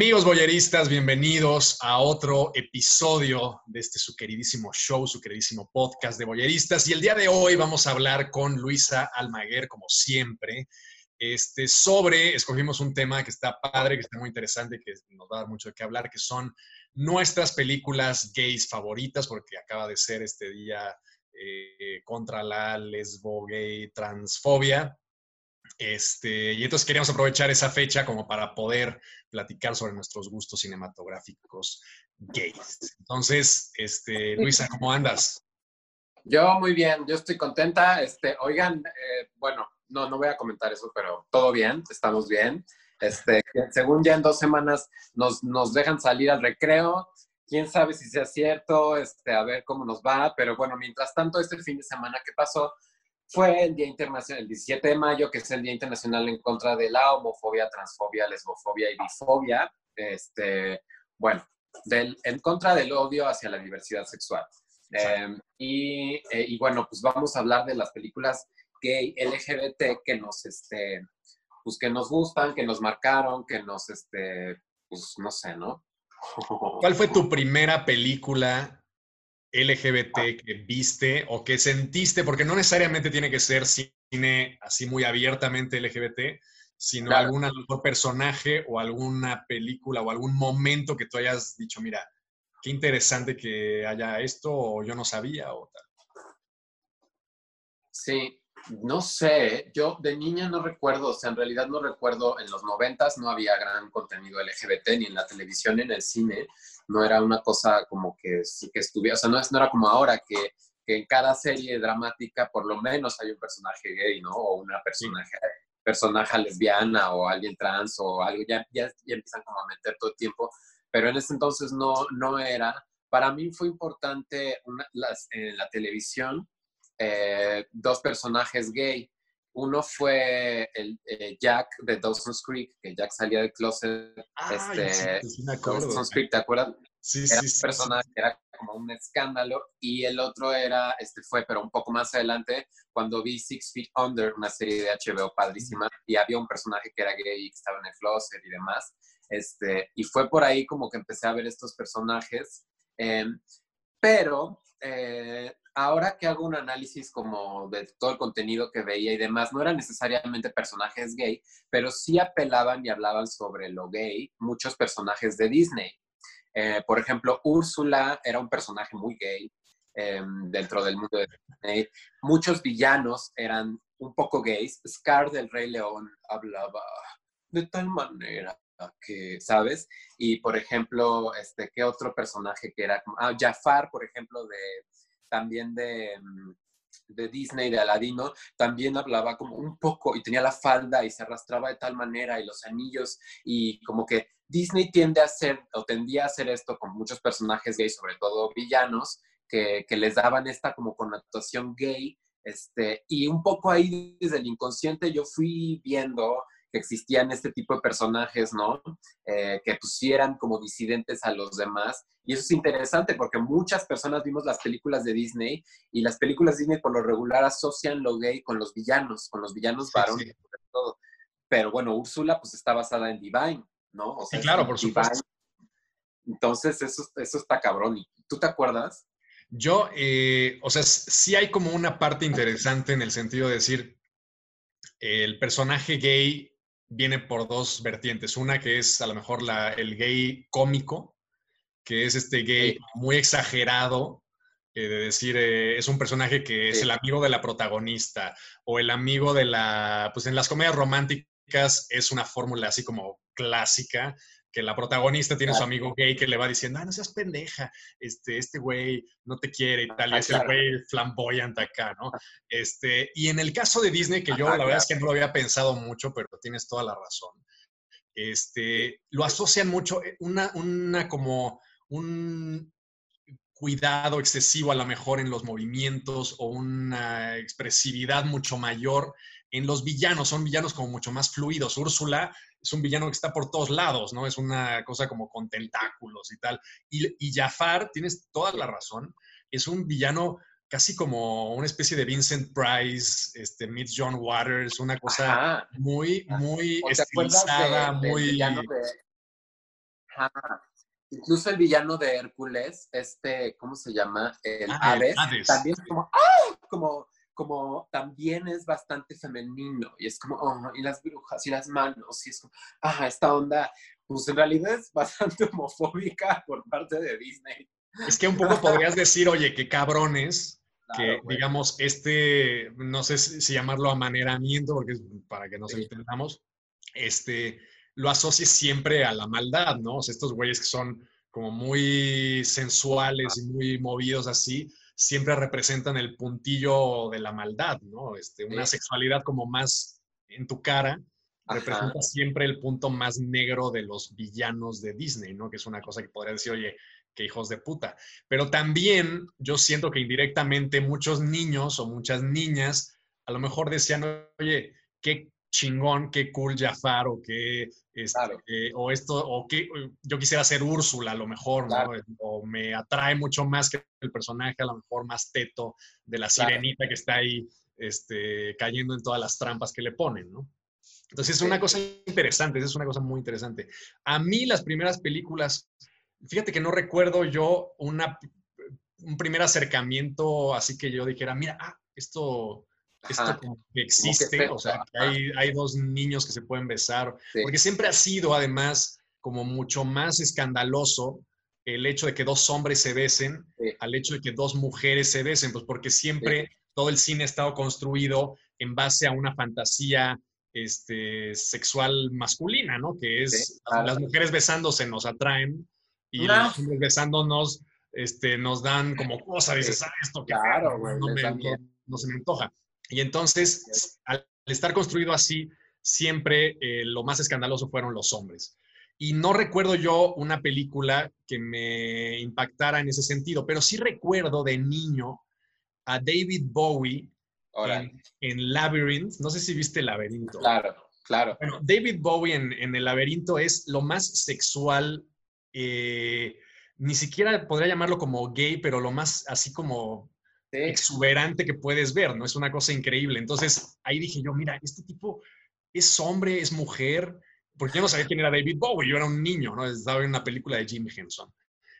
Amigos boyeristas, bienvenidos a otro episodio de este su queridísimo show, su queridísimo podcast de boyeristas. Y el día de hoy vamos a hablar con Luisa Almaguer, como siempre, este, sobre, escogimos un tema que está padre, que está muy interesante, que nos va a dar mucho de qué hablar, que son nuestras películas gays favoritas, porque acaba de ser este día eh, contra la lesbo gay transfobia. Este, y entonces queríamos aprovechar esa fecha como para poder platicar sobre nuestros gustos cinematográficos gays. Entonces, este, Luisa, ¿cómo andas? Yo muy bien, yo estoy contenta. Este, oigan, eh, bueno, no, no voy a comentar eso, pero todo bien, estamos bien. Este, según ya en dos semanas nos, nos dejan salir al recreo. Quién sabe si sea cierto, este, a ver cómo nos va. Pero bueno, mientras tanto, este fin de semana que pasó, fue el Día Internacional, el 17 de mayo, que es el Día Internacional en contra de la homofobia, transfobia, lesbofobia y bifobia. Este, bueno, del, en contra del odio hacia la diversidad sexual. Em, y, eh, y, bueno, pues vamos a hablar de las películas gay LGBT que nos, este, pues que nos gustan, que nos marcaron, que nos, este, pues no sé, ¿no? ¿Cuál fue tu primera película LGBT que viste o que sentiste, porque no necesariamente tiene que ser cine así muy abiertamente LGBT, sino algún personaje o alguna película o algún momento que tú hayas dicho, mira, qué interesante que haya esto o yo no sabía o tal. Sí, no sé, yo de niña no recuerdo, o sea, en realidad no recuerdo, en los noventas no había gran contenido LGBT ni en la televisión ni en el cine, no era una cosa como que que estuviera, o sea, no, es, no era como ahora que, que, en cada serie dramática por lo menos hay un personaje gay, ¿no? O una personaje, personaje lesbiana o alguien trans o algo, ya, ya, empiezan como a meter todo el tiempo, pero en ese entonces no, no era. Para mí fue importante las, en la televisión eh, dos personajes gay. Uno fue el eh, Jack de Dawson's Creek, que Jack salía del closet. este, Dawson's Creek, ¿te acuerdas? Sí, era sí, un personaje que era como un escándalo. Y el otro era, este fue, pero un poco más adelante, cuando vi Six Feet Under, una serie de HBO padrísima, y había un personaje que era gay y que estaba en el closet y demás. Este, y fue por ahí como que empecé a ver estos personajes. Em, pero eh, ahora que hago un análisis como de todo el contenido que veía y demás, no eran necesariamente personajes gay, pero sí apelaban y hablaban sobre lo gay muchos personajes de Disney. Eh, por ejemplo, Úrsula era un personaje muy gay em, dentro del mundo de Disney. Muchos villanos eran un poco gays. Scar del Rey León hablaba de tal manera que, ¿sabes? Y por ejemplo, este, ¿qué otro personaje que era? Ah, Jafar, por ejemplo, de también de, mm, de Disney, de Aladino, también hablaba como un poco y tenía la falda y se arrastraba de tal manera y los anillos y como que Disney tiende a hacer o tendía a hacer esto con muchos personajes gays, sobre todo villanos, que, que les daban esta como connotación gay. Este, y un poco ahí desde el inconsciente yo fui viendo que existían este tipo de personajes, ¿no? Eh, que pusieran como disidentes a los demás. Y eso es interesante porque muchas personas vimos las películas de Disney y las películas de Disney por lo regular asocian lo gay con los villanos, con los villanos varones, todo. Pero bueno, Úrsula pues está basada en Divine, ¿no? sí, claro, por supuesto. Entonces, eso, eso está cabrón. ¿Y tú te acuerdas? Yo, eh, o sea, sí hay como una parte interesante en el sentido de decir, el personaje gay viene por dos vertientes. Una que es a lo mejor la, el gay cómico, que es este gay muy exagerado, eh, de decir, eh, es un personaje que es el amigo de la protagonista o el amigo de la, pues en las comedias románticas es una fórmula así como clásica que la protagonista tiene su amigo gay que le va diciendo, ah, no seas pendeja, este, este güey no te quiere y tal, y es el güey flamboyante acá, ¿no? Este, y en el caso de Disney, que yo la verdad es que no lo había pensado mucho, pero tienes toda la razón, este, lo asocian mucho, eh, una, una como un cuidado excesivo a lo mejor en los movimientos o una expresividad mucho mayor en los villanos, son villanos como mucho más fluidos. Úrsula es un villano que está por todos lados, ¿no? Es una cosa como con tentáculos y tal. Y, Jafar, tienes toda la razón, es un villano casi como una especie de Vincent Price, este, Meet John Waters, una cosa muy, muy estilizada, muy... Incluso el villano de Hércules, este, ¿cómo se llama? El ah, Hades, también es como, ¡ah! Como, como, también es bastante femenino y es como, oh, y las brujas y las manos y es como, ah, esta onda, pues en realidad es bastante homofóbica por parte de Disney. Es que un poco podrías decir, oye, qué cabrones, que digamos, este, no sé si llamarlo amaneramiento, porque es para que nos entendamos, este, lo asocies siempre a la maldad, ¿no? O sea, estos güeyes que son como muy sensuales y muy movidos así, siempre representan el puntillo de la maldad, ¿no? Este, una sexualidad como más en tu cara, representa siempre el punto más negro de los villanos de Disney, ¿no? Que es una cosa que podría decir, oye, qué hijos de puta. Pero también yo siento que indirectamente muchos niños o muchas niñas a lo mejor decían, oye, qué chingón, qué cool Jafar o qué, este, eh, o esto, o que yo quisiera ser Úrsula a lo mejor, ¿no? O me atrae mucho más que el personaje a lo mejor más teto de la sirenita que está ahí este, cayendo en todas las trampas que le ponen, ¿no? Entonces es una cosa interesante, es una cosa muy interesante. A mí las primeras películas, fíjate que no recuerdo yo una, un primer acercamiento así que yo dijera, mira, ah, esto esto como que existe, o sea, que hay, hay, dos niños que se pueden besar, porque siempre ha sido además como mucho más escandaloso el hecho de que dos hombres se besen al hecho de que dos mujeres se besen, pues porque siempre todo el cine ha estado construido en base a una fantasía este, sexual masculina, ¿no? Que es las mujeres besándose nos atraen y los hombres besándonos este, nos dan como cosas, dices, ah, esto que claro, no, se me antoja. Y entonces, al estar construido así, siempre eh, lo más escandaloso fueron los hombres. Y no recuerdo yo una película que me impactara en ese sentido, pero sí recuerdo de niño a David Bowie en, Labyrinth. No sé si viste Laberinto. Claro, claro. Bueno, David Bowie en, El Laberinto es lo más sexual, eh, ni siquiera podría llamarlo como gay, pero lo más así como exuberante que puedes ver, ¿no? Es una cosa increíble. Entonces, ahí dije yo, mira, este tipo es hombre, es mujer, porque yo no sabía quién era David Bowie, yo era un niño, ¿no? Estaba en una película de Jim Henson.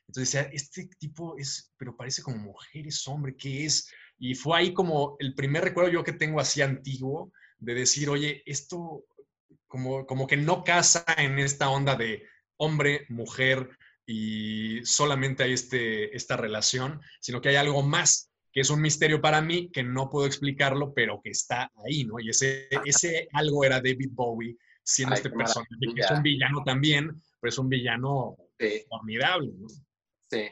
Entonces decía, este tipo es, pero parece como mujer, es hombre, ¿qué es? Y fue ahí como el primer recuerdo yo que tengo así antiguo de decir, oye, esto como, como que no casa en esta onda de hombre, mujer y solamente hay este, esta relación, sino que hay algo más que es un misterio para mí, que no puedo explicarlo, pero que está ahí, ¿no? Y ese, ese algo era David Bowie, siendo este personaje, que es un villano también, pero es un villano formidable, ¿no? Sí,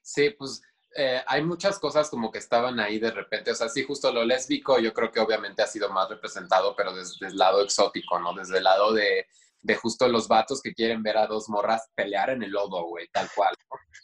sí, pues eh, hay muchas cosas como que estaban ahí de repente, o sea, sí, justo lo lésbico yo creo que obviamente ha sido más representado, pero desde el lado exótico, ¿no? Desde el lado de de justo los vatos que quieren ver a dos morras pelear en el lodo, güey, tal cual.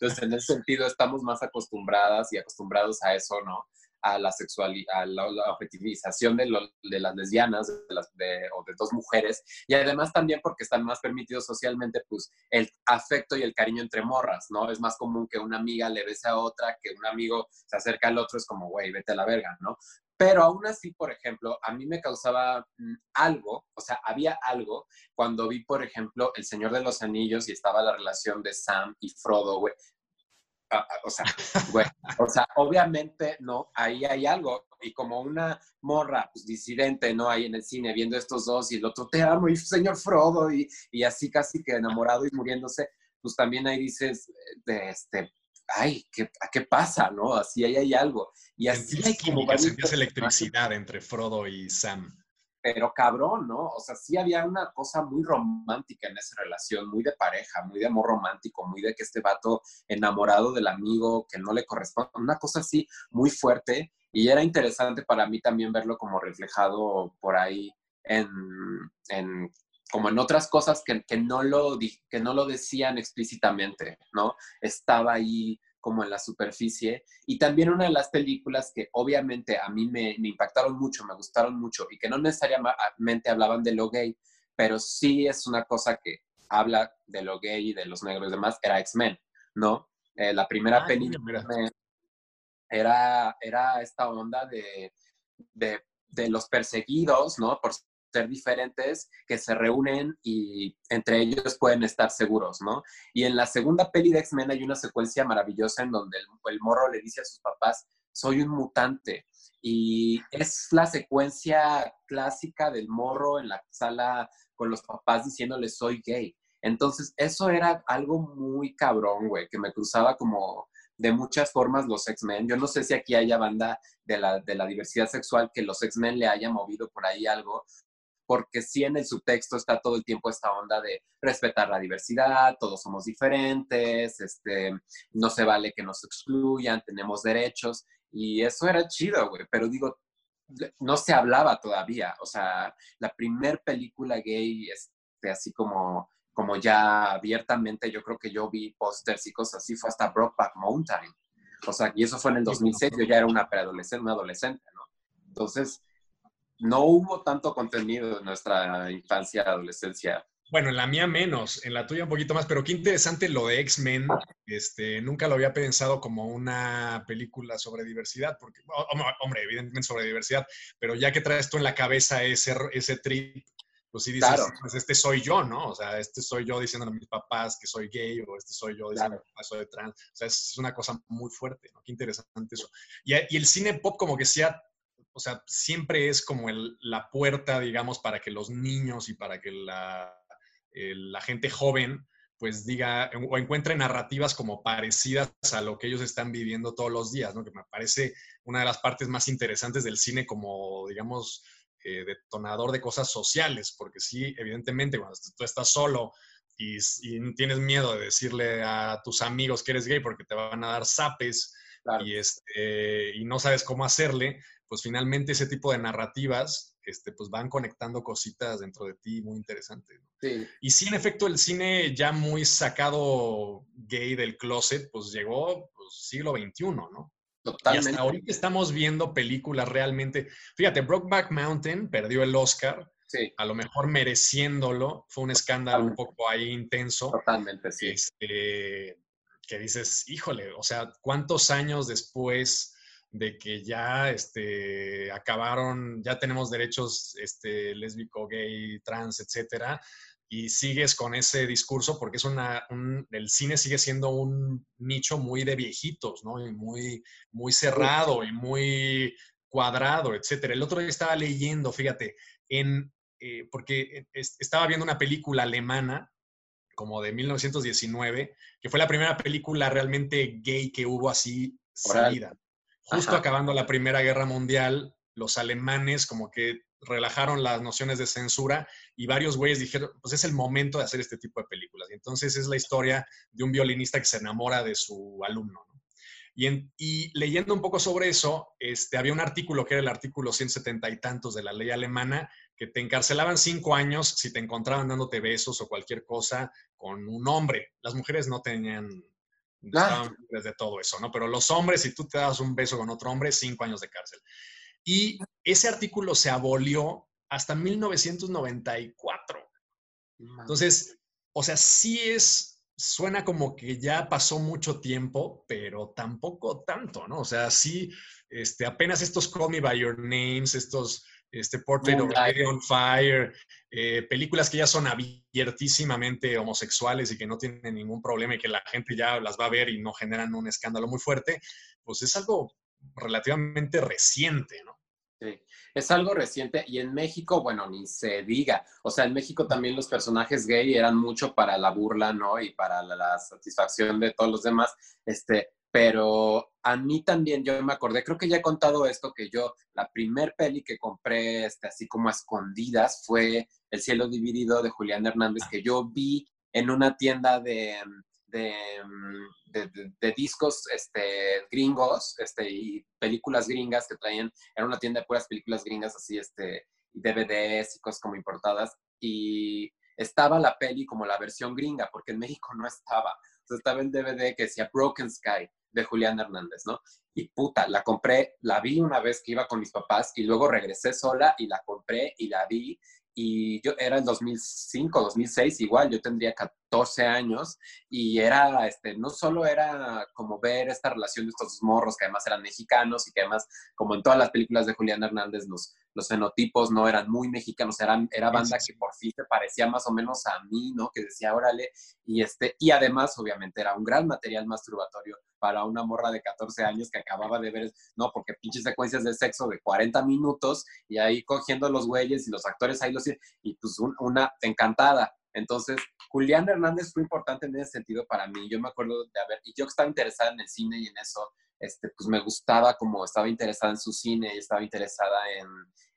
Entonces, en ese sentido, estamos más acostumbradas y acostumbrados a eso, ¿no? A la sexualidad, a la, objetivización de, las lesbianas o de dos mujeres. Y además también porque están más permitidos socialmente, pues, el afecto y el cariño entre morras, ¿no? Es más común que una amiga le bese a otra, que un amigo se acerca al otro, es como, güey, vete a la verga, ¿no? Pero aún así, por ejemplo, a mí me causaba mm, algo, o sea, había algo cuando vi, por ejemplo, El Señor de los Anillos y estaba la relación de Sam y Frodo, güey. Ah, ah, o sea, güey, o sea, obviamente, ¿no? Ahí hay algo. Y como una morra, pues, disidente, ¿no? Ahí en el cine viendo estos dos y el otro, te amo, y señor Frodo, y, y así casi que enamorado y muriéndose, pues también ahí dices, eh, de este, ay, ¿qué, ¿qué pasa? ¿No? Así ahí hay algo. Y así hay como varias electricidad entre Frodo y Sam. Pero cabrón, ¿no? O sea, sí había una cosa muy romántica en esa relación, muy de pareja, muy de amor romántico, muy de que este vato enamorado del amigo que no le corresponde, una cosa así muy fuerte. Y era interesante para mí también verlo como reflejado por ahí en, en como en otras cosas que, que, no lo, que no lo decían explícitamente, ¿no? Estaba ahí como en la superficie. Y también una de las películas que obviamente a mí me, me impactaron mucho, me gustaron mucho y que no necesariamente hablaban de lo gay, pero sí es una cosa que habla de lo gay y de los negros y demás, era X-Men, ¿no? Eh, la primera película era, era esta onda de, de, de, los perseguidos, ¿no? Por ser diferentes, que se reúnen y entre ellos pueden estar seguros, ¿no? Y en la segunda peli de X-Men hay una secuencia maravillosa en donde el, morro le dice a sus papás, soy un mutante. Y es la secuencia clásica del morro en la sala con los papás diciéndole soy gay. Entonces, eso era algo muy cabrón, güey, que me cruzaba como de muchas formas los X-Men. Yo no sé si aquí haya banda de la, de la diversidad sexual que los X-Men le haya movido por ahí algo, porque sí en el subtexto está todo el tiempo esta onda de respetar la diversidad, todos somos diferentes, este, no se vale que nos excluyan, tenemos derechos, y eso era chido, güey, pero digo, no se hablaba todavía, o sea, la primer película gay, este, así como como ya abiertamente, yo creo que yo vi pósters y cosas así, fue hasta Brokeback Mountain. O sea, y eso fue en el 2006, yo ya era una preadolescente, una adolescente, ¿no? Entonces, no hubo tanto contenido en nuestra infancia, adolescencia. Bueno, en la mía menos, en la tuya un poquito más, pero qué interesante lo de X-Men. Este, nunca lo había pensado como una película sobre diversidad, porque, hombre, evidentemente sobre diversidad, pero ya que traes tú en la cabeza ese, ese trip pues sí dices, pues este soy yo, ¿no? O sea, este soy yo diciéndole a mis papás que soy gay o este soy yo diciendo que soy trans. O sea, es una cosa muy fuerte, ¿no? Qué interesante eso. Y, y el cine pop como que sea, o sea, siempre es como el, la puerta, digamos, para que los niños y para que la, la gente joven pues diga o encuentre narrativas como parecidas a lo que ellos están viviendo todos los días, ¿no? Que me parece una de las partes más interesantes del cine como, digamos, eh, detonador de cosas sociales, porque sí, evidentemente, cuando tú estás solo y, tienes miedo de decirle a tus amigos que eres gay porque te van a dar zapes y, este, y no sabes cómo hacerle, pues finalmente ese tipo de narrativas este, pues van conectando cositas dentro de ti muy interesantes. Y sí, en efecto, el cine ya muy sacado gay del closet, pues llegó pues, siglo XXI, ¿no? Totalmente. Y hasta ahorita estamos viendo películas realmente. Fíjate, Brokeback Mountain perdió el Oscar. Sí. A lo mejor mereciéndolo. Fue un escándalo un poco ahí intenso. Totalmente, sí. Este, que dices, híjole, o sea, ¿cuántos años después de que ya este, acabaron, ya tenemos derechos este, lésbico, gay, trans, etcétera? y sigues con ese discurso porque es una, el cine sigue siendo un nicho muy de viejitos, ¿no? Y muy, muy cerrado y muy cuadrado, etcétera. El otro día estaba leyendo, fíjate, en, eh, porque estaba viendo una película alemana como de 1919, que fue la primera película realmente gay que hubo así salida. Justo acabando la Primera Guerra Mundial, los alemanes como que relajaron las nociones de censura y varios güeyes dijeron, pues es el momento de hacer este tipo de películas. Y entonces es la historia de un violinista que se enamora de su alumno. Y, leyendo un poco sobre eso, este, había un artículo que era el artículo 170 y tantos de la ley alemana, que te encarcelaban cinco años si te encontraban dándote besos o cualquier cosa con un hombre. Las mujeres no tenían... Estaban de todo eso, ¿no? Pero los hombres, si tú te das un beso con otro hombre, cinco años de cárcel. Y ese artículo se abolió hasta 1994. Entonces, o sea, sí es, suena como que ya pasó mucho tiempo, pero tampoco tanto, ¿no? O sea, sí, este, apenas estos Call Me By Your Names, estos este, Portrait of Lady on Fire, eh, películas que ya son abiertísimamente homosexuales y que no tienen ningún problema y que la gente ya las va a ver y no generan un escándalo muy fuerte, pues es algo relativamente reciente, ¿no? Sí, es algo reciente y en México, bueno, ni se diga. O sea, en México también los personajes gay eran mucho para la burla, ¿no? Y para la, satisfacción de todos los demás. Este, pero a mí también, yo me acordé, creo que ya he contado esto, que yo, la primer peli que compré, este, así como a escondidas, fue El cielo dividido de Julián Hernández, que yo vi en una tienda de, Mm, de, de, discos este, gringos este, y películas gringas que traían, era una tienda de puras películas gringas, así, este, DVDs y cosas como importadas, y estaba la peli como la versión gringa, porque en México no estaba. Entonces estaba el DVD que decía Broken Sky de Julián Hernández, ¿no? Y puta, la compré, la vi una vez que iba con mis papás y luego regresé sola y la compré y la vi y yo era en 2005, 2006, igual, yo tendría 14 años y era, este, no solo era como ver esta relación de estos morros que además eran mexicanos y que además, como en todas las películas de Julián Hernández, los, los fenotipos no eran muy mexicanos, eran, era banda que por fin se parecía más o menos a mí, ¿no? Que decía, órale, y, este, y además, obviamente, era un gran material masturbatorio para una morra de 14 años que acababa de ver, no, porque pinches secuencias de sexo de 40 minutos y ahí cogiendo los güeyes y los actores ahí los... Y pues una encantada. Entonces, Julián Hernández fue importante en ese sentido para mí. Yo me acuerdo de haber, y yo que estaba interesada en el cine y en eso, este, pues me gustaba como estaba interesada en su cine y estaba interesada en,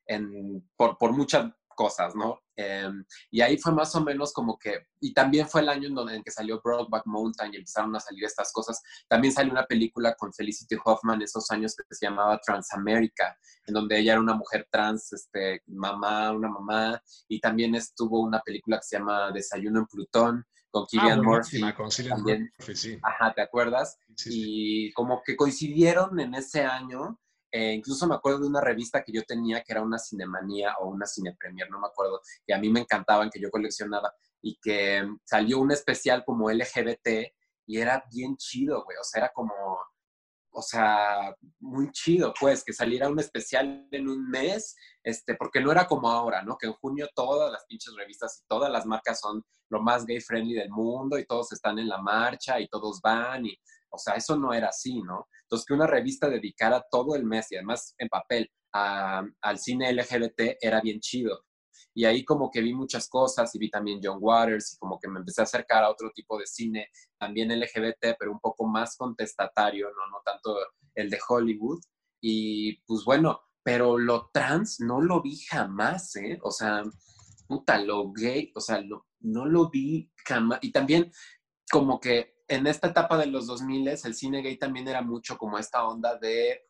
en por, por muchas cosas, ¿no? Em, y ahí fue más o menos como que, y también fue el año en, donde, en que salió Brokeback Mountain y empezaron a salir estas cosas. También salió una película con Felicity Hoffman esos años que se llamaba Transamerica, en donde ella era una mujer trans, este, mamá, una mamá, y también estuvo una película que se llama Desayuno en Plutón con Killian ah, Murphy. Con también, Murphy, sí. Ajá, ¿te acuerdas? y como que coincidieron en ese año eh, incluso me acuerdo de una revista que yo tenía que era una Cinemanía o una Cinepremier, no me acuerdo, que a mí me encantaban, que yo coleccionaba y que salió un especial como LGBT y era bien chido, güey. O sea, era como, o sea, muy chido, pues, que saliera un especial en un mes, este, porque no era como ahora, ¿no? Que en junio todas las pinches revistas y todas las marcas son lo más gay friendly del mundo y todos están en la marcha y todos van y, o sea, eso no era así, ¿no? Entonces, que una revista dedicara todo el mes y además en papel al cine LGBT era bien chido. Y ahí como que vi muchas cosas y vi también John Waters y como que me empecé a acercar a otro tipo de cine, también LGBT, pero un poco más contestatario, no, no tanto el de Hollywood. Y pues bueno, pero lo trans no lo vi jamás, ¿eh? O sea, puta, lo gay, o sea, no lo vi jamás. Y también como que en esta etapa de los 2000 el cine gay también era mucho como esta onda de,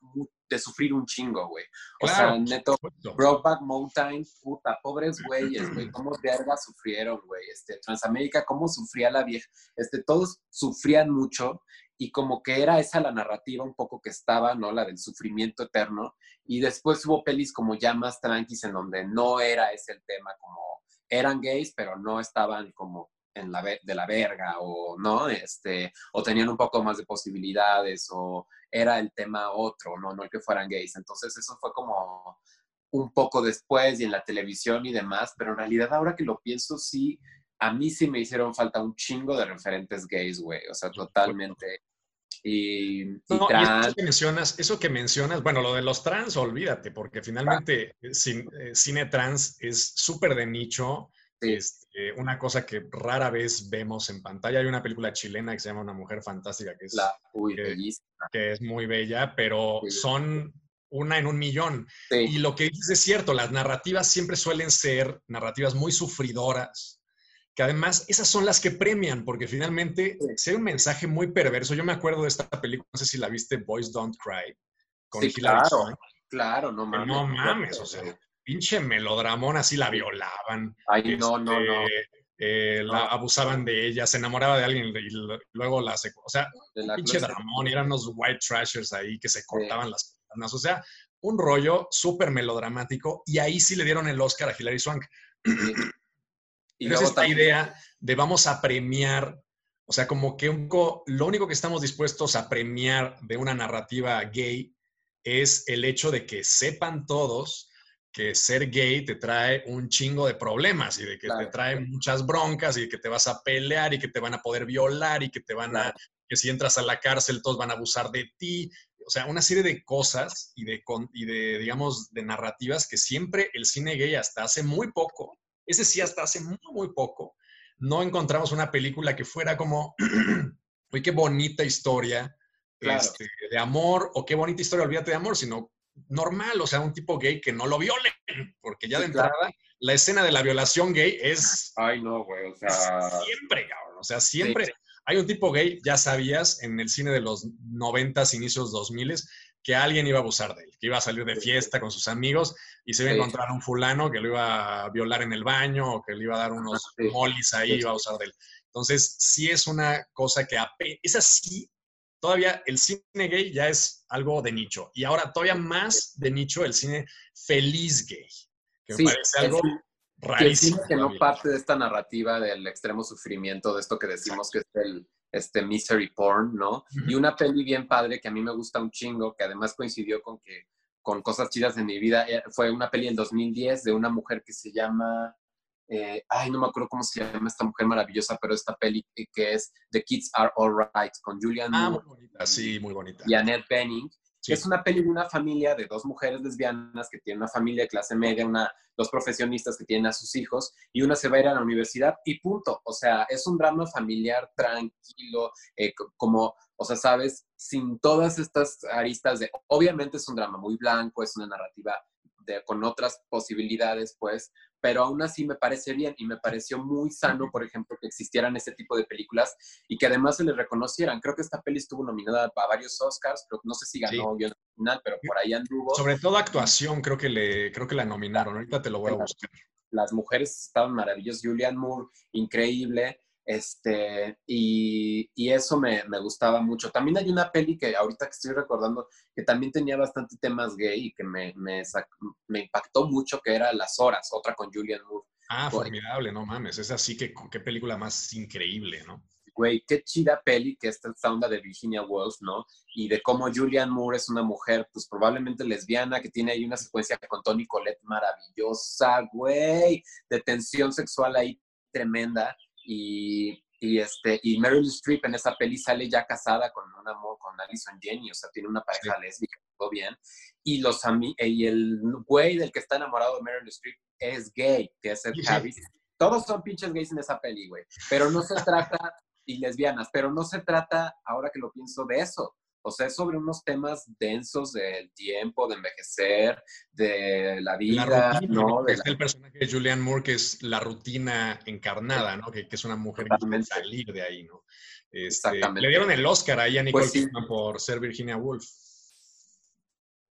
de sufrir un chingo, güey. O sea, neto, Brokeback Mountain, puta, pobres güeyes, güey, cómo verga sufrieron, güey. Este, Transamérica, cómo sufría la vieja. Este, todos sufrían mucho y como que era esa la narrativa un poco que estaba, ¿no? La del sufrimiento eterno. Y después hubo pelis como ya más tranquis en donde no era ese el tema, como eran gays, pero no estaban como en la, de la verga o no, este, o tenían un poco más de posibilidades o era el tema otro, no, no el que fueran gays. Entonces eso fue como un poco después y en la televisión y demás, pero en realidad ahora que lo pienso, sí, a mí sí me hicieron falta un chingo de referentes gays, güey, o sea, totalmente. Y, eso que mencionas, eso que mencionas, bueno, lo de los trans, olvídate, porque finalmente eh, cine trans es súper de nicho este, una cosa que rara vez vemos en pantalla. Hay una película chilena que se llama Una mujer fantástica, que es, que, es muy bella, pero son una en un millón. Y lo que dices es cierto, las narrativas siempre suelen ser narrativas muy sufridoras, que además esas son las que premian, porque finalmente se un mensaje muy perverso. Yo me acuerdo de esta película, no sé si la viste, Boys Don't Cry, con sí, claro, claro, no mames. No mames, o sea pinche melodramón, así la violaban. Ay, no, no, no. Este, eh, la abusaban de ella, se enamoraba de alguien y luego la... O sea, pinche dramón, eran unos white trashers ahí que se cortaban las piernas. O sea, un rollo súper melodramático y ahí sí le dieron el Oscar a Hilary Swank. Y luego esta idea de vamos a premiar, o sea, como que un poco, lo único que estamos dispuestos a premiar de una narrativa gay es el hecho de que sepan todos que ser gay te trae un chingo de problemas y de que te trae muchas broncas y que te vas a pelear y que te van a poder violar y que te van a, que si entras a la cárcel todos van a abusar de ti. O sea, una serie de cosas y de, y de, digamos, de narrativas que siempre el cine gay hasta hace muy poco, ese sí hasta hace muy, muy poco, no encontramos una película que fuera como, uy, qué bonita historia este, de amor, o qué bonita historia, olvídate de amor, sino normal, o sea, un tipo gay que no lo violen, porque ya de entrada la escena de la violación gay es... Ay, no, güey, o sea... Siempre, cabrón, o sea, siempre. Hay un tipo gay, ya sabías, en el cine de los noventas, inicios 2000 que alguien iba a abusar de él, que iba a salir de fiesta con sus amigos y se iba a encontrar un fulano que lo iba a violar en el baño o que le iba a dar unos molis ahí, iba a abusar de él. Entonces, sí es una cosa que es así todavía el cine gay ya es algo de nicho. Y ahora todavía más de nicho el cine feliz gay, que me parece algo rarísimo. que no parte de esta narrativa del extremo sufrimiento, de esto que decimos que es el este misery porn, ¿no? Y una peli bien padre que a mí me gusta un chingo, que además coincidió con que con cosas chidas en mi vida, eh, fue una peli en 2010 de una mujer que se llama eh, ay, no me acuerdo cómo se llama esta mujer maravillosa, pero esta peli que es The Kids Are Alright con Julian ah, muy bonita, sí, muy bonita. y Annette Bening. Es una peli de una familia de dos mujeres lesbianas que tienen una familia de clase media, una, dos profesionistas que tienen a sus hijos y una se va a ir a la universidad y punto. O sea, es un drama familiar tranquilo, eh, como, o sea, sabes, sin todas estas aristas de, obviamente es un drama muy blanco, es una narrativa de, con otras posibilidades, pues, pero aún así me parece bien y me pareció muy sano, por ejemplo, que existieran este tipo de películas y que además se les reconocieran. Creo que esta peli estuvo nominada a varios Oscars, pero no sé si ganó al final, pero por ahí anduvo. Sobre todo actuación, creo que, le, creo que la nominaron. Ahorita te lo voy a buscar. Las mujeres estaban maravillosas. Julianne Moore, increíble. Este, y, eso me, gustaba mucho. También hay una peli que ahorita que estoy recordando, que también tenía bastante temas gay y que me, me, impactó mucho, que era Las Horas, otra con Julian Moore. Ah, formidable, no mames. Es así que qué película más increíble, ¿no? Güey, qué chida peli que esta, esta onda de Virginia Woolf, ¿no? Y de cómo Julian Moore es una mujer, pues probablemente lesbiana, que tiene ahí una secuencia con Tony Colette maravillosa, güey, de tensión sexual ahí tremenda y, y, este, y Meryl Streep en esa peli sale ya casada con un amor, con Alison Jenny, o sea, tiene una pareja lésbica, todo bien. Y, los y el güey del que está enamorado de Meryl Streep es gay, que es el Harris. Todos son pinches gays en esa peli, güey. Pero no se trata, y lesbianas, pero no se trata, ahora que lo pienso, de eso. O sea, es sobre unos temas densos del tiempo, de envejecer, de la vida, ¿no? es el personaje de Julianne Moore, que es la rutina encarnada, ¿no? Que, es una mujer que quiere salir de ahí, ¿no? Este, Exactamente. Le dieron el Oscar ahí a Nicole pues Kidman por ser Virginia Woolf.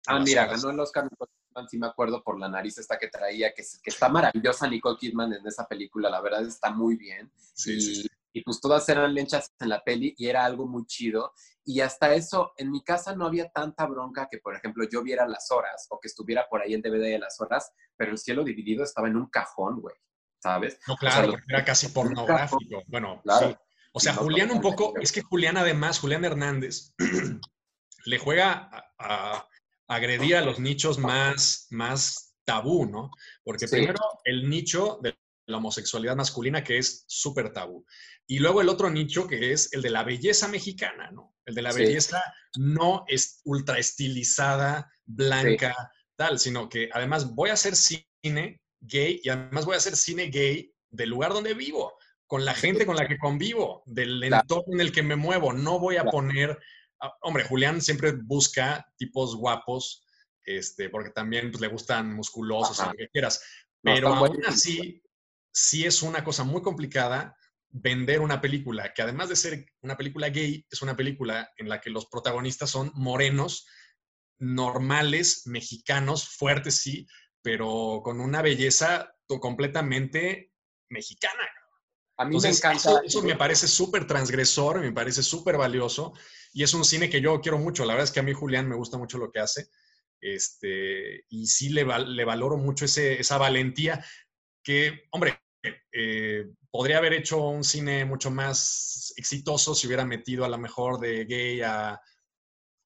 Ah, mira, ganó el Oscar Nicole Kidman, sí me acuerdo, por la nariz esta que traía, que, que está maravillosa Nicole Kidman en esa película, la verdad está muy bien. Sí, sí y pues todas eran lenchas en la peli y era algo muy chido. Y hasta eso, en mi casa no había tanta bronca que, por ejemplo, yo viera las horas o que estuviera por ahí el DVD de las horas, pero el cielo dividido estaba en un cajón, güey, ¿sabes? No, claro, porque era casi pornográfico. Bueno, sí. O sea, Julián un poco, es que Julián además, Julián Hernández, le juega a, agredir a los nichos más, más tabú, ¿no? Porque primero el nicho de la homosexualidad masculina que es súper tabú. Y luego el otro nicho que es el de la belleza mexicana, ¿no? El de la belleza no es ultra estilizada, blanca, tal, sino que además voy a hacer cine gay y además voy a hacer cine gay del lugar donde vivo, con la gente con la que convivo, del entorno en el que me muevo. No voy a poner, ah, hombre, Julián siempre busca tipos guapos, este, porque también pues, le gustan musculosos o lo que quieras. Pero aún así, sí es una cosa muy complicada vender una película que además de ser una película gay, es una película en la que los protagonistas son morenos, normales, mexicanos, fuertes, sí, pero con una belleza completamente mexicana. A mí me encanta. Eso, me parece súper transgresor, me parece súper valioso y es un cine que yo quiero mucho. La verdad es que a mí Julián me gusta mucho lo que hace. Este, y sí le, le valoro mucho ese, esa valentía que, hombre, eh, podría haber hecho un cine mucho más exitoso si hubiera metido a lo mejor de gay a,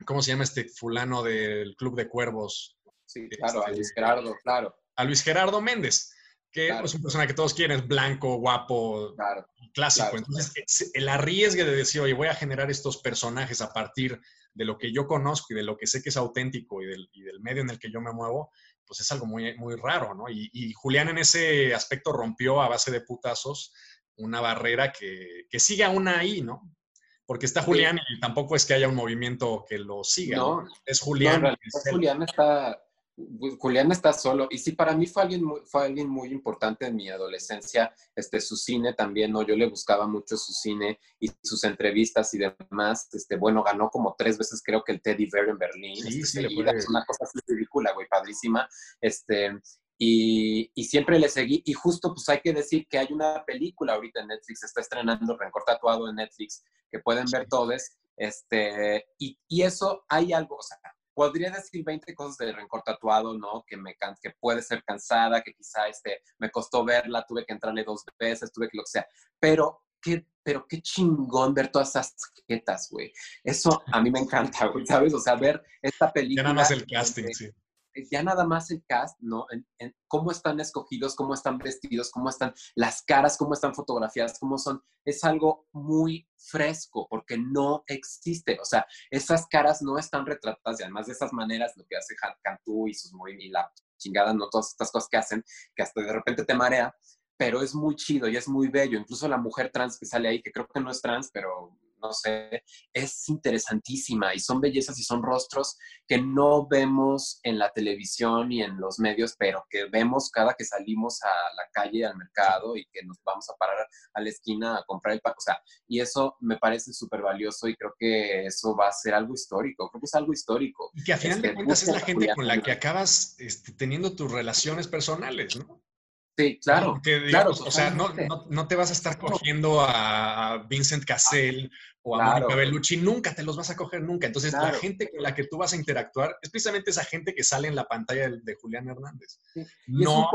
¿cómo se llama este fulano del Club de Cuervos? Sí, claro, a Luis este, Gerardo, claro. A Luis Gerardo Méndez, que es una persona que todos quieren, es blanco, guapo, clásico. Entonces, el arriesgue de decir, oye, voy a generar estos personajes a partir de lo que yo conozco y de lo que sé que es auténtico y del, y del medio en el que yo me muevo, pues es algo muy, muy raro, ¿no? Y, Julián en ese aspecto rompió a base de putazos una barrera que, que sigue aún ahí, ¿no? Porque está Julián y tampoco es que haya un movimiento que lo siga. No, es Julián. Julián está, Julián está solo. Y sí, para mí fue alguien, muy, fue alguien muy importante en mi adolescencia. Este, su cine también, ¿no? Yo le buscaba mucho su cine y sus entrevistas y demás. Este, bueno, ganó como tres veces, creo que el Teddy Bear en Berlín. Sí, este, sí, Es una cosa así ridícula, güey, padrísima. Este, y, y, siempre le seguí. Y justo, pues hay que decir que hay una película ahorita en Netflix, está estrenando Rencor Tatuado en Netflix, que pueden ver todos. Este, y, y eso hay algo, o sea, podría decir 20 cosas de rencor tatuado, ¿no? Que, me, que puede ser cansada, que quizá este, me costó verla, tuve que entrarle dos veces, tuve que lo que sea. Pero qué, pero qué chingón ver todas esas jetas, güey. Eso a mí me encanta, güey, ¿sabes? O sea, ver esta película. Ya nada más el casting, sí. Ya nada más el cast, ¿no? En, cómo están escogidos, cómo están vestidos, cómo están las caras, cómo están fotografiadas, cómo son. Es algo muy fresco porque no existe. O sea, esas caras no están retratadas y además de esas maneras, lo que hace Cantú y sus movimientos, la chingada, no todas estas cosas que hacen, que hasta de repente te marea, pero es muy chido y es muy bello. Incluso la mujer trans que sale ahí, que creo que no es trans, pero no sé, es interesantísima y son bellezas y son rostros que no vemos en la televisión y en los medios, pero que vemos cada que salimos a la calle, al mercado y que nos vamos a parar a la esquina a comprar el pan. O sea, y eso me parece súper valioso y creo que eso va a ser algo histórico. Creo que es algo histórico. Y que a final de este, cuentas es la gente con la que acabas este, teniendo tus relaciones personales, ¿no? Sí, claro. claro o sea, no, no, te vas a estar cogiendo a Vincent Cassell o a Mónica Bellucci, nunca te los vas a coger nunca. Entonces, la gente con la que tú vas a interactuar es precisamente esa gente que sale en la pantalla de, Julián Hernández. No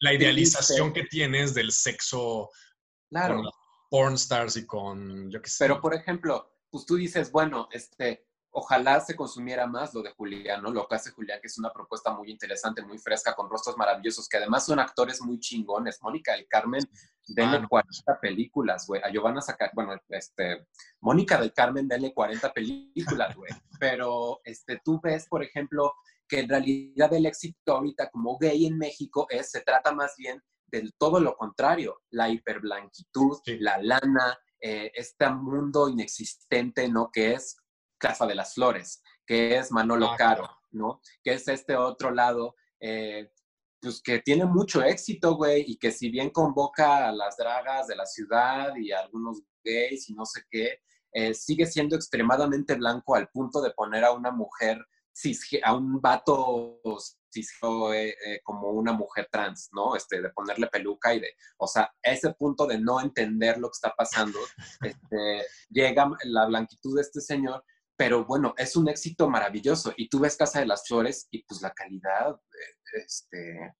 la idealización que tienes del sexo claro. con porn stars y con, yo qué sé. Pero, por ejemplo, pues tú dices, bueno, este, ojalá se consumiera más lo de Julián, ¿no? Lo que hace Julián, que es una propuesta muy interesante, muy fresca, con rostros maravillosos, que además son actores muy chingones. Mónica del Carmen, denle 40 películas, güey. A Giovanna sacar, bueno, este, Mónica del Carmen, denle 40 películas, güey. Pero este, tú ves, por ejemplo, que en realidad el éxito ahorita como gay en México es, se trata más bien del todo lo contrario, la hiperblanquitud, la lana, eh, este mundo inexistente, ¿no? Que es Casa de las Flores, que es Manolo ah, Caro, ¿no? Que es este otro lado, eh, pues que tiene mucho éxito, güey, y que si bien convoca a las dragas de la ciudad y a algunos gays y no sé qué, eh, sigue siendo extremadamente blanco al punto de poner a una mujer, a un vato eh, como una mujer trans, ¿no? Este, de ponerle peluca y de, o sea, ese punto de no entender lo que está pasando, este, llega la blanquitud de este señor pero bueno, es un éxito maravilloso. Y tú ves Casa de las Flores y pues la calidad, eh, este,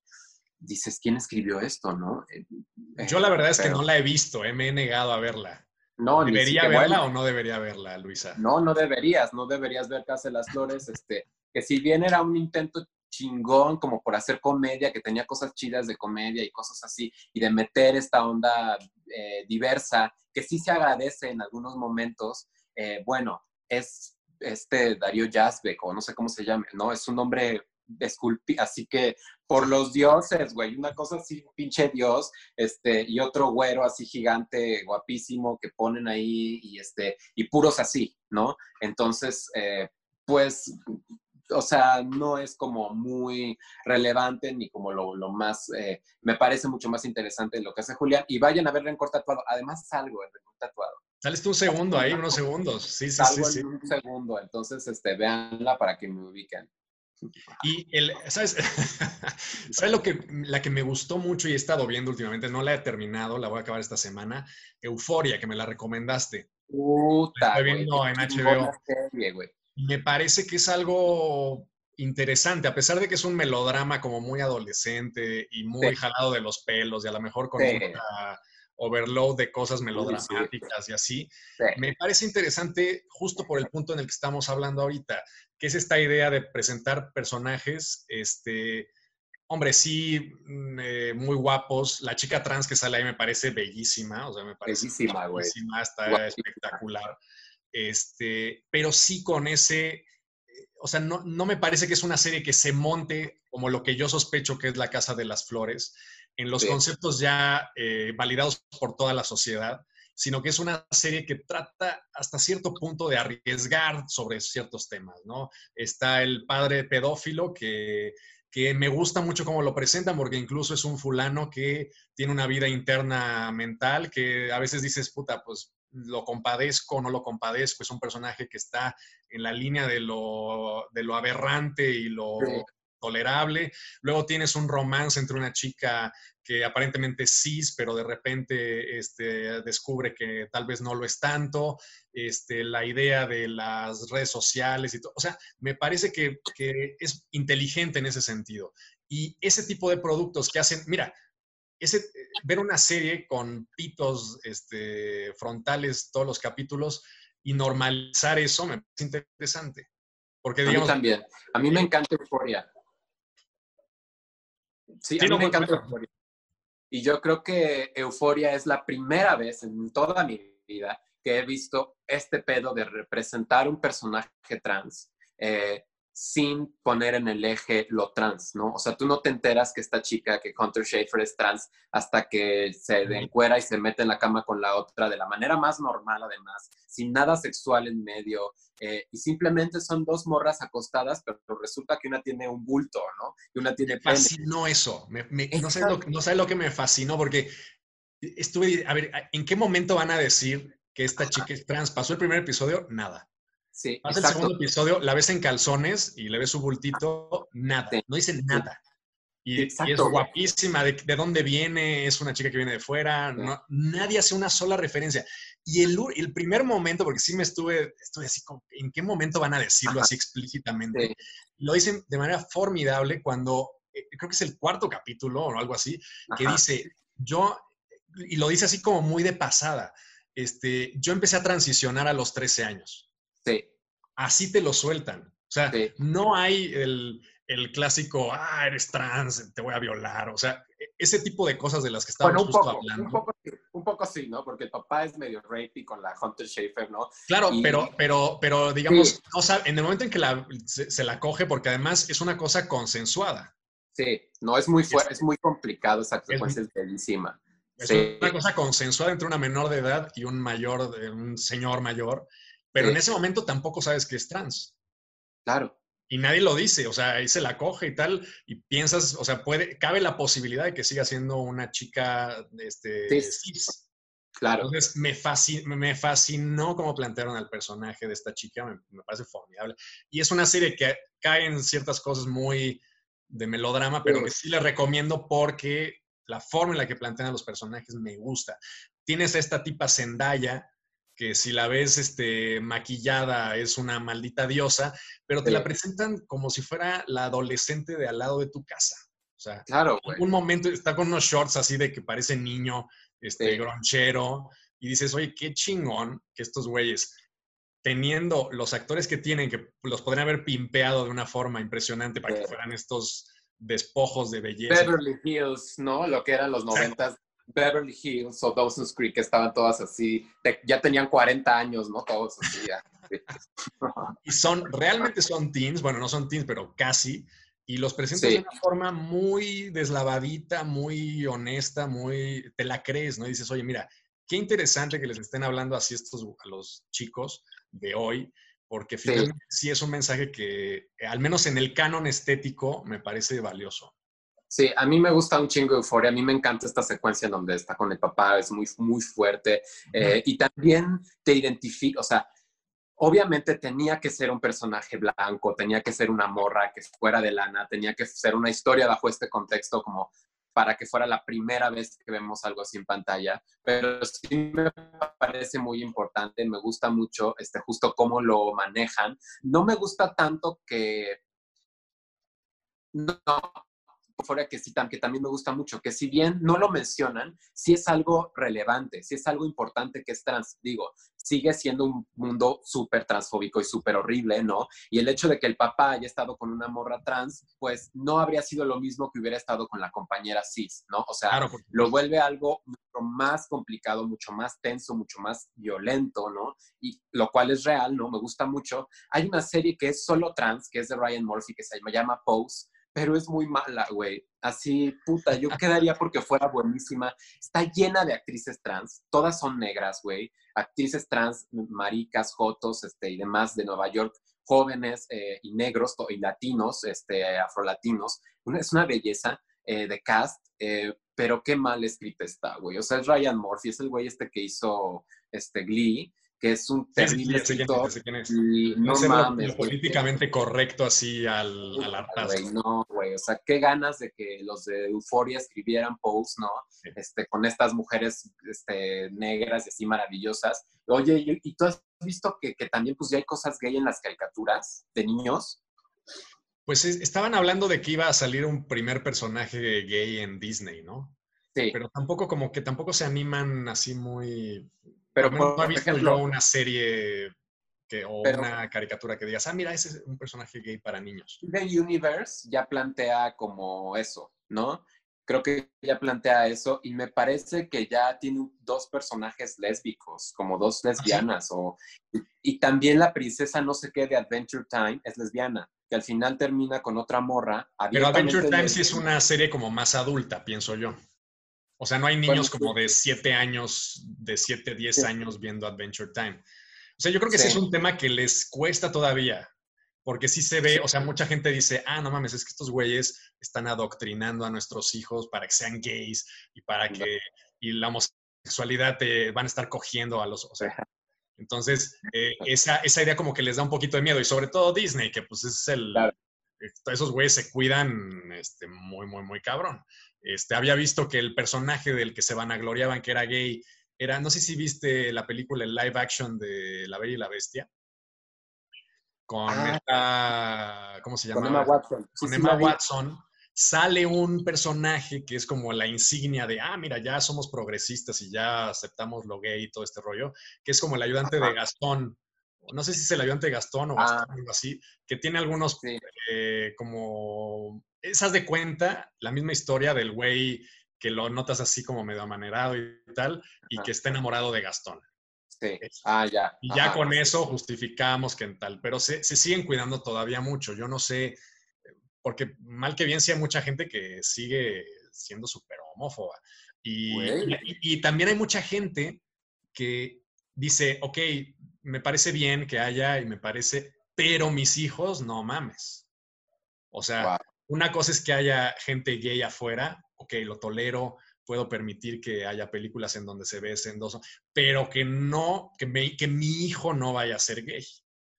dices, ¿quién escribió esto, no? Eh, Yo la verdad es que no la he visto, eh, me he negado a verla. No, ¿Debería verla o no debería verla, Luisa? No, no deberías, no deberías ver Casa de las Flores, este, que si bien era un intento chingón como por hacer comedia, que tenía cosas chidas de comedia y cosas así, y de meter esta onda diversa, que sí se agradece en algunos momentos, bueno, es este Darío Yazbek, o no sé cómo se llama, ¿no? Es un nombre esculpi, así que por los dioses, güey, una cosa así, pinche dios, este, y otro güero así gigante, guapísimo, que ponen ahí, y este, y puros así, ¿no? Entonces, eh, pues, o sea, no es como muy relevante ni como lo, más, eh, me parece mucho más interesante lo que hace Julián, y vayan a ver Rencor Tatuado, además salgo en Rencor Tatuado. Sales tú un segundo ahí, unos segundos. Sí, sí, sí, sí. un segundo, entonces este, véanla para que me ubiquen. Y el, ¿sabes? ¿Sabes lo que, la que me gustó mucho y he estado viendo últimamente? No la he terminado, la voy a acabar esta semana. Euforia, que me la recomendaste. Puta, estoy viendo en HBO. me parece que es algo interesante, a pesar de que es un melodrama como muy adolescente y muy jalado de los pelos y a lo mejor con una overload de cosas melodramáticas y así. Me parece interesante justo por el punto en el que estamos hablando ahorita, que es esta idea de presentar personajes, este, hombre, sí, mm, eh, muy guapos. La chica trans que sale ahí me parece bellísima, o sea, me parece bellísima, güey. está espectacular. Este, pero sí con ese, eh, o sea, no, no me parece que es una serie que se monte como lo que yo sospecho que es La Casa de las Flores, en los conceptos ya eh, validados por toda la sociedad, sino que es una serie que trata hasta cierto punto de arriesgar sobre ciertos temas, ¿no? Está el padre pedófilo que, que me gusta mucho cómo lo presentan, porque incluso es un fulano que tiene una vida interna mental, que a veces dices, puta, pues lo compadezco, no lo compadezco, es un personaje que está en la línea de lo, de lo aberrante y lo, tolerable. Luego tienes un romance entre una chica que aparentemente es cis, pero de repente este, descubre que tal vez no lo es tanto. Este, la idea de las redes sociales y todo. O sea, me parece que, que es inteligente en ese sentido. Y ese tipo de productos que hacen, mira, ese, ver una serie con pitos este, frontales todos los capítulos y normalizar eso me parece interesante. Porque, digamos, a mí también. A mí me encanta Euphoria. Sí, a mí me encanta Euphoria. Y yo creo que Euforia es la primera vez en toda mi vida que he visto este pedo de representar un personaje trans eh, sin poner en el eje lo trans, ¿no? O sea, tú no te enteras que esta chica, que Hunter Schaefer es trans, hasta que se encuera y se mete en la cama con la otra de la manera más normal, además, sin nada sexual en medio, eh, y simplemente son dos morras acostadas, pero resulta que una tiene un bulto, ¿no? Y una tiene... Me fascinó eso, no, sé lo, no lo que me fascinó, porque estuve, a ver, ¿en qué momento van a decir que esta chica es trans? ¿Pasó el primer episodio? Nada. Sí, Pasa el segundo episodio, la ves en calzones y le ves su bultito, nada, no dice nada. Y, es guapísima, de, dónde viene, es una chica que viene de fuera, nadie hace una sola referencia. Y el, el, primer momento, porque sí me estuve, estuve así, como, ¿en qué momento van a decirlo así explícitamente? Lo dicen de manera formidable cuando, eh, creo que es el cuarto capítulo o algo así, que dice, yo, y lo dice así como muy de pasada, este, yo empecé a transicionar a los 13 años. Así te lo sueltan. O sea, no hay el, clásico, ah, eres trans, te voy a violar. O sea, e, ese tipo de cosas de las que estábamos un poco, hablando. Un poco, un poco sí, ¿no? Porque el papá es medio rapey con la Hunter Schaefer, ¿no? Claro, pero, pero, pero digamos, en el momento en que se, la coge, porque además es una cosa consensuada. Sí, no es muy fuerte, es, muy complicado esa secuencia es bellísima. Es una cosa consensuada entre una menor de edad y un mayor, un señor mayor. Pero en ese momento tampoco sabes que es trans. Claro. Y nadie lo dice, o sea, ahí se la coge y tal, y piensas, o sea, puede, cabe la posibilidad de que siga siendo una chica este, cis. Claro. Entonces, me, fascinó, me fascinó cómo plantearon al personaje de esta chica, me, parece formidable. Y es una serie que cae en ciertas cosas muy de melodrama, pero que sí le recomiendo porque la forma en la que plantean a los personajes me gusta. Tienes a esta tipa Zendaya, que si la ves este, maquillada es una maldita diosa, pero te la presentan como si fuera la adolescente de al lado de tu casa. O sea, claro, un momento está con unos shorts así de que parece niño, este, gronchero, y dices, oye, qué chingón que estos güeyes, teniendo los actores que tienen, que los podrían haber pimpeado de una forma impresionante para que fueran estos despojos de belleza. Beverly Hills, ¿no? Lo que eran los noventas Beverly Hills o Dawson's Creek estaban todas así, ya tenían 40 años, ¿no? Todos así. y son, realmente son teens, bueno, no son teens, pero casi, y los presentan de una forma muy deslavadita, muy honesta, muy, te la crees, ¿no? Y dices, oye, mira, qué interesante que les estén hablando así estos, a los chicos de hoy, porque finalmente sí es un mensaje que, al menos en el canon estético, me parece valioso. Sí, a mí me gusta un chingo de euforia. A mí me encanta esta secuencia en donde está con el papá, es muy, muy fuerte. Eh, y también te identifica, o sea, obviamente tenía que ser un personaje blanco, tenía que ser una morra que fuera de lana, tenía que ser una historia bajo este contexto como para que fuera la primera vez que vemos algo así en pantalla, pero sí me parece muy importante, me gusta mucho este, justo cómo lo manejan. No me gusta tanto que... No, fuera que sí, que también me gusta mucho, que si bien no lo mencionan, sí es algo relevante, sí es algo importante que es trans, digo, sigue siendo un mundo súper transfóbico y súper horrible, ¿no? Y el hecho de que el papá haya estado con una morra trans, pues no habría sido lo mismo que hubiera estado con la compañera cis, ¿no? O sea, lo vuelve algo mucho más complicado, mucho más tenso, mucho más violento, ¿no? Y lo cual es real, ¿no? Me gusta mucho. Hay una serie que es solo trans, que es de Ryan Murphy, que se llama Pose, pero es muy mala, güey. Así, puta, yo quedaría porque fuera buenísima. Está llena de actrices trans, todas son negras, güey. Actrices trans, maricas, jotos, este, y demás de Nueva York, jóvenes eh, y negros y latinos, este, afrolatinos. es una belleza eh, de cast, eh, pero qué mal escrita está, güey. O sea, es Ryan Murphy, es el güey este que hizo este, Glee, que es un terrible sí, y no, mames, políticamente correcto así al, al No, güey, o sea, qué ganas de que los de Euforia escribieran posts, ¿no? Este, con estas mujeres este, negras y así maravillosas. Oye, ¿y, tú has visto que, que, también pues ya hay cosas gay en las caricaturas de niños? Pues estaban hablando de que iba a salir un primer personaje gay en Disney, ¿no? Sí. Pero tampoco como que tampoco se animan así muy pero no, he visto yo una serie que, o una caricatura que digas, ah, mira, ese es un personaje gay para niños. The Universe ya plantea como eso, ¿no? Creo que ya plantea eso y me parece que ya tiene dos personajes lésbicos, como dos ¿Ah, lesbianas. o, y, también la princesa no sé qué de Adventure Time es lesbiana, que al final termina con otra morra. Pero Adventure Time sí es una serie como más adulta, pienso yo. O sea, no hay niños como de 7 años, de 7, 10 años viendo Adventure Time. O sea, yo creo que ese es un tema que les cuesta todavía, porque sí se ve, o sea, mucha gente dice, ah, no mames, es que estos güeyes están adoctrinando a nuestros hijos para que sean gays y para que, y la homosexualidad te van a estar cogiendo a los, o sea, entonces, eh, esa, esa idea como que les da un poquito de miedo, y sobre todo Disney, que pues es el, esos güeyes se cuidan este, muy, muy, muy cabrón. Este, había visto que el personaje del que se vanagloriaban que era gay era, no sé si viste la película el live action de La Bella y la Bestia. Con ah. esta, ¿cómo se llama? Con Emma Watson. Con Emma Watson sale un personaje que es como la insignia de, ah, mira, ya somos progresistas y ya aceptamos lo gay y todo este rollo, que es como el ayudante de Gastón. No sé si es el ayudante de Gastón o ah. algo así, que tiene algunos eh, como esas de cuenta la misma historia del güey que lo notas así como medio amanerado y tal, y que está enamorado de Gastón. Sí. Ah, ya. Y ya con eso justificamos que en tal, pero se, siguen cuidando todavía mucho. Yo no sé, porque mal que bien sí hay mucha gente que sigue siendo súper homófoba. Y, y, también hay mucha gente que dice, ok, me parece bien que haya y me parece, pero mis hijos, no mames. O sea, una cosa es que haya gente gay afuera, ok, lo tolero, puedo permitir que haya películas en donde se besen dos, pero que no, que, que mi hijo no vaya a ser gay.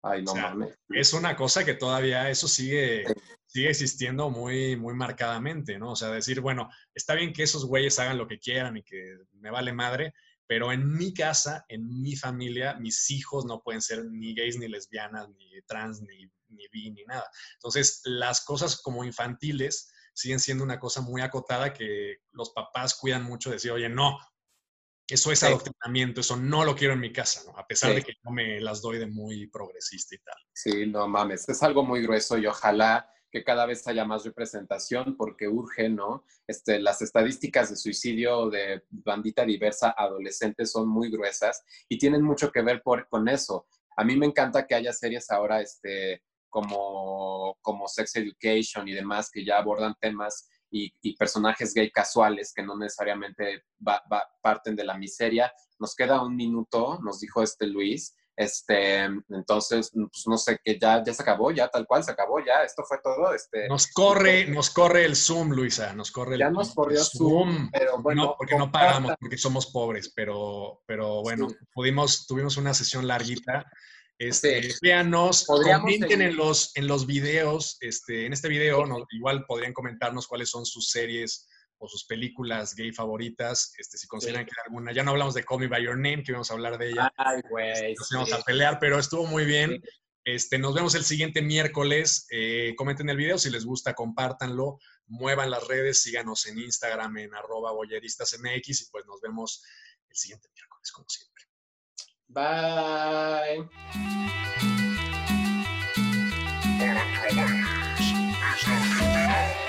Ay, no mames. Es una cosa que todavía eso sigue, sigue existiendo muy, muy marcadamente, ¿no? O sea, decir, bueno, está bien que esos güeyes hagan lo que quieran y que me vale madre, pero en mi casa, en mi familia, mis hijos no pueden ser ni gays, ni lesbianas, ni trans, ni ni vi, ni nada. Entonces, las cosas como infantiles siguen siendo una cosa muy acotada que los papás cuidan mucho de decir, oye, no, eso es adoctrinamiento, eso no lo quiero en mi casa, ¿no? A pesar de que no me las doy de muy progresista y tal. Sí, no mames, es algo muy grueso y ojalá que cada vez haya más representación porque urge, ¿no? Este, las estadísticas de suicidio de bandita diversa adolescentes son muy gruesas y tienen mucho que ver por, con eso. A mí me encanta que haya series ahora este, como, como Sex Education y demás, que ya abordan temas y, personajes gay casuales que no necesariamente parten de la miseria. Nos queda un minuto, nos dijo este Luis. Este, entonces, pues no sé, que ya, ya se acabó, ya tal cual se acabó, ya, esto fue todo. Este, nos corre, nos corre el Zoom, Luisa, nos corre el Ya nos corrió Zoom, pero bueno. No, porque no pagamos, porque somos pobres, pero, pero bueno, pudimos, tuvimos una sesión larguita este, Véanos, comenten en los, en los videos, este, en este video, igual podrían comentarnos cuáles son sus series o sus películas gay favoritas, este, si consideran que alguna, ya no hablamos de Call Me By Your Name, que íbamos a hablar de ella, Ay, güey, nos vamos a pelear, pero estuvo muy bien. Este, nos vemos el siguiente miércoles. Eh, comenten el video, si les gusta, compártanlo, muevan las redes, síganos en Instagram en arroba boyeristasmx y pues nos vemos el siguiente miércoles, como siempre. Bye. Para